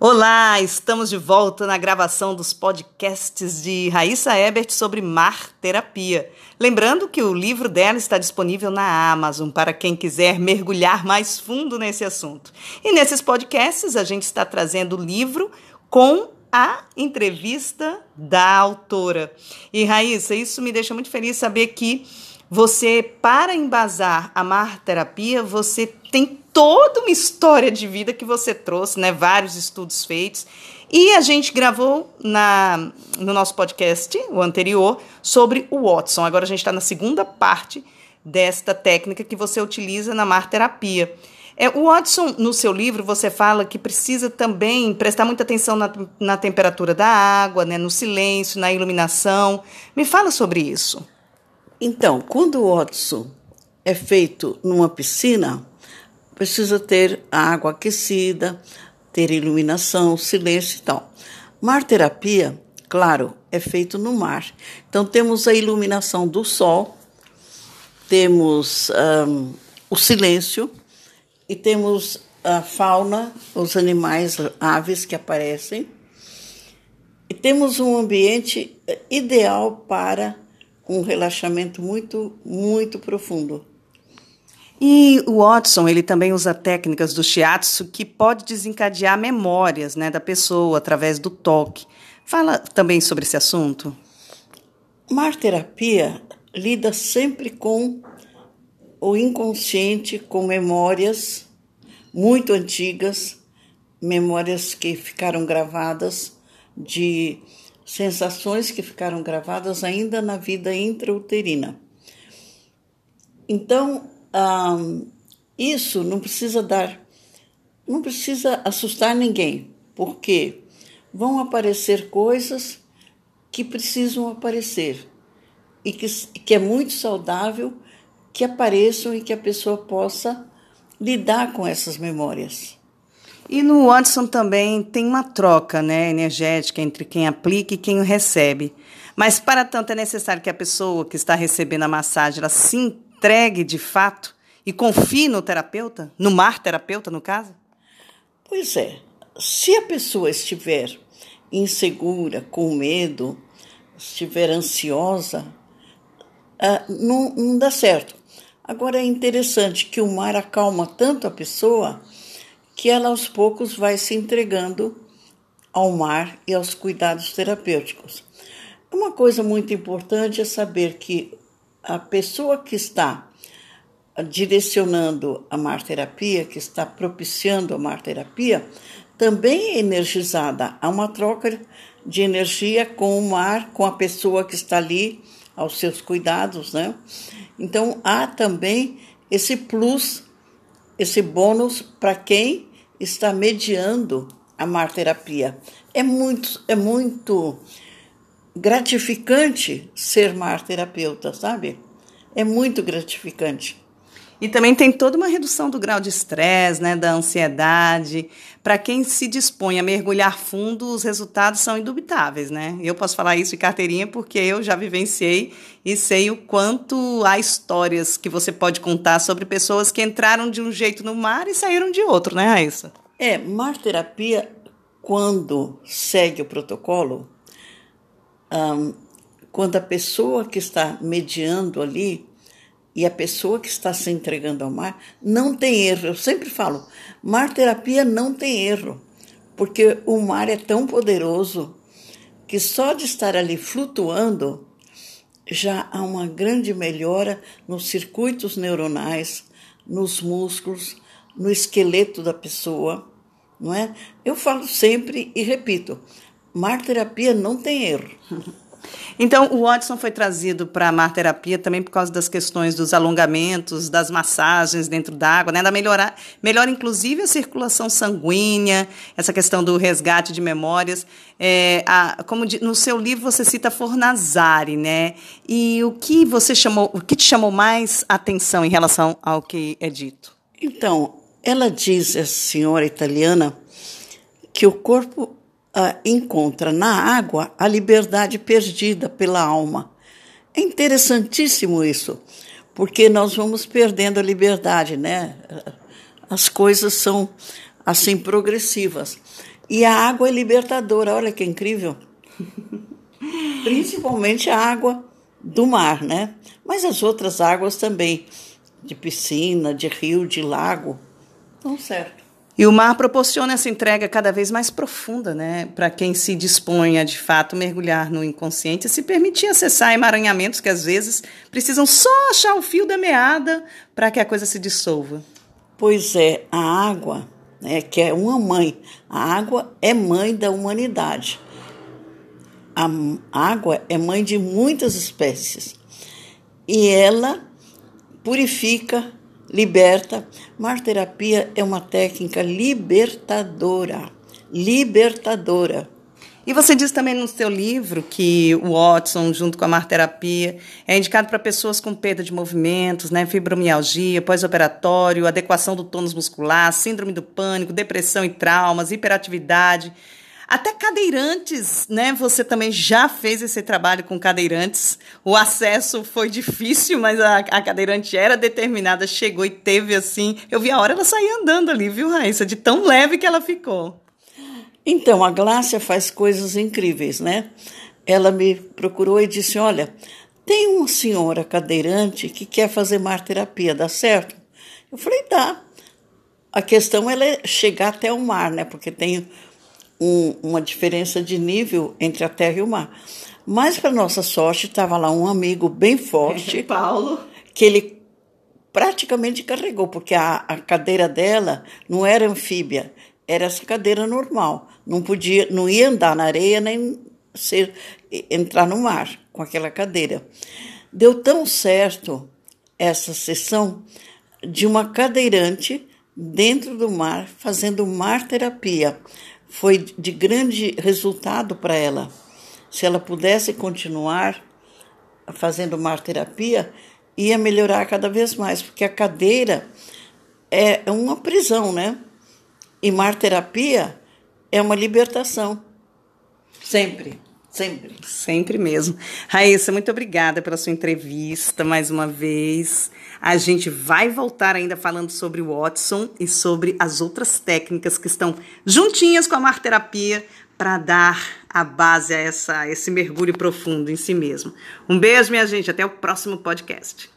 Olá, estamos de volta na gravação dos podcasts de Raíssa Ebert sobre mar terapia. Lembrando que o livro dela está disponível na Amazon para quem quiser mergulhar mais fundo nesse assunto. E nesses podcasts a gente está trazendo o livro com a entrevista da autora. E Raíssa, isso me deixa muito feliz saber que você, para embasar a mar terapia, você tem toda uma história de vida que você trouxe, né? Vários estudos feitos. E a gente gravou na, no nosso podcast, o anterior, sobre o Watson. Agora a gente está na segunda parte desta técnica que você utiliza na mar terapia. É, o Watson, no seu livro, você fala que precisa também prestar muita atenção na, na temperatura da água, né, no silêncio, na iluminação. Me fala sobre isso. Então, quando o Watson é feito numa piscina, precisa ter água aquecida, ter iluminação, silêncio e tal. Mar terapia, claro, é feito no mar. Então temos a iluminação do sol, temos um, o silêncio e temos a fauna, os animais, aves que aparecem. E temos um ambiente ideal para um relaxamento muito, muito profundo. E o Watson, ele também usa técnicas do shiatsu que pode desencadear memórias né, da pessoa através do toque. Fala também sobre esse assunto. Mar terapia lida sempre com o inconsciente, com memórias muito antigas, memórias que ficaram gravadas de sensações que ficaram gravadas ainda na vida intrauterina. Então, isso não precisa dar, não precisa assustar ninguém, porque vão aparecer coisas que precisam aparecer e que, que é muito saudável que apareçam e que a pessoa possa lidar com essas memórias. E no Watson também tem uma troca né, energética entre quem aplica e quem o recebe. Mas, para tanto, é necessário que a pessoa que está recebendo a massagem ela se entregue de fato e confie no terapeuta? No mar terapeuta, no caso? Pois é. Se a pessoa estiver insegura, com medo, estiver ansiosa, uh, não, não dá certo. Agora é interessante que o mar acalma tanto a pessoa que ela aos poucos vai se entregando ao mar e aos cuidados terapêuticos. Uma coisa muito importante é saber que a pessoa que está direcionando a mar-terapia, que está propiciando a mar-terapia, também é energizada. Há uma troca de energia com o mar, com a pessoa que está ali aos seus cuidados, né? Então há também esse plus, esse bônus para quem está mediando a mar-terapia. É muito, é muito gratificante ser mar-terapeuta, sabe? É muito gratificante. E também tem toda uma redução do grau de estresse, né, da ansiedade. Para quem se dispõe a mergulhar fundo, os resultados são indubitáveis, né? Eu posso falar isso de carteirinha porque eu já vivenciei e sei o quanto há histórias que você pode contar sobre pessoas que entraram de um jeito no mar e saíram de outro, né, Raíssa? É, mar terapia, quando segue o protocolo, um, quando a pessoa que está mediando ali e a pessoa que está se entregando ao mar não tem erro. Eu sempre falo, mar terapia não tem erro, porque o mar é tão poderoso que só de estar ali flutuando já há uma grande melhora nos circuitos neuronais, nos músculos, no esqueleto da pessoa, não é? Eu falo sempre e repito, mar terapia não tem erro. Então, o Watson foi trazido para a mar-terapia também por causa das questões dos alongamentos, das massagens dentro d'água, né? da melhorar, melhora inclusive a circulação sanguínea, essa questão do resgate de memórias. É, a, como de, no seu livro você cita Fornazari, né? E o que você chamou, o que te chamou mais atenção em relação ao que é dito? Então, ela diz, essa senhora italiana, que o corpo uh, encontra na água a liberdade perdida pela alma. É interessantíssimo isso, porque nós vamos perdendo a liberdade, né? As coisas são assim progressivas. E a água é libertadora, olha que incrível. Principalmente a água do mar, né? Mas as outras águas também, de piscina, de rio, de lago, estão certo. E o mar proporciona essa entrega cada vez mais profunda, né, para quem se dispõe a de fato mergulhar no inconsciente e se permitir acessar emaranhamentos que às vezes precisam só achar o fio da meada para que a coisa se dissolva. Pois é, a água, né, que é uma mãe, a água é mãe da humanidade. A água é mãe de muitas espécies e ela purifica, liberta. Marterapia é uma técnica libertadora. Libertadora. E você diz também no seu livro que o Watson, junto com a marterapia, é indicado para pessoas com perda de movimentos, né, fibromialgia, pós-operatório, adequação do tônus muscular, síndrome do pânico, depressão e traumas, hiperatividade. Até cadeirantes, né? Você também já fez esse trabalho com cadeirantes. O acesso foi difícil, mas a, a cadeirante era determinada, chegou e teve assim. Eu vi a hora ela sair andando ali, viu, Raíssa? De tão leve que ela ficou. Então, a Glácia faz coisas incríveis, né? Ela me procurou e disse: Olha, tem uma senhora cadeirante que quer fazer marterapia, dá certo? Eu falei: Dá. A questão é chegar até o mar, né? Porque tem um, uma diferença de nível entre a terra e o mar. Mas, para nossa sorte, estava lá um amigo bem forte. Paulo. Que ele praticamente carregou, porque a, a cadeira dela não era anfíbia, era essa cadeira normal. Não podia, não ia andar na areia nem ser, entrar no mar com aquela cadeira. Deu tão certo essa sessão de uma cadeirante dentro do mar fazendo mar terapia foi de grande resultado para ela. Se ela pudesse continuar fazendo marterapia, ia melhorar cada vez mais, porque a cadeira é uma prisão, né? E marterapia é uma libertação. Sempre. Sempre. Sempre mesmo. Raíssa, muito obrigada pela sua entrevista mais uma vez. A gente vai voltar ainda falando sobre o Watson e sobre as outras técnicas que estão juntinhas com a marterapia para dar a base a essa, esse mergulho profundo em si mesmo. Um beijo, minha gente. Até o próximo podcast.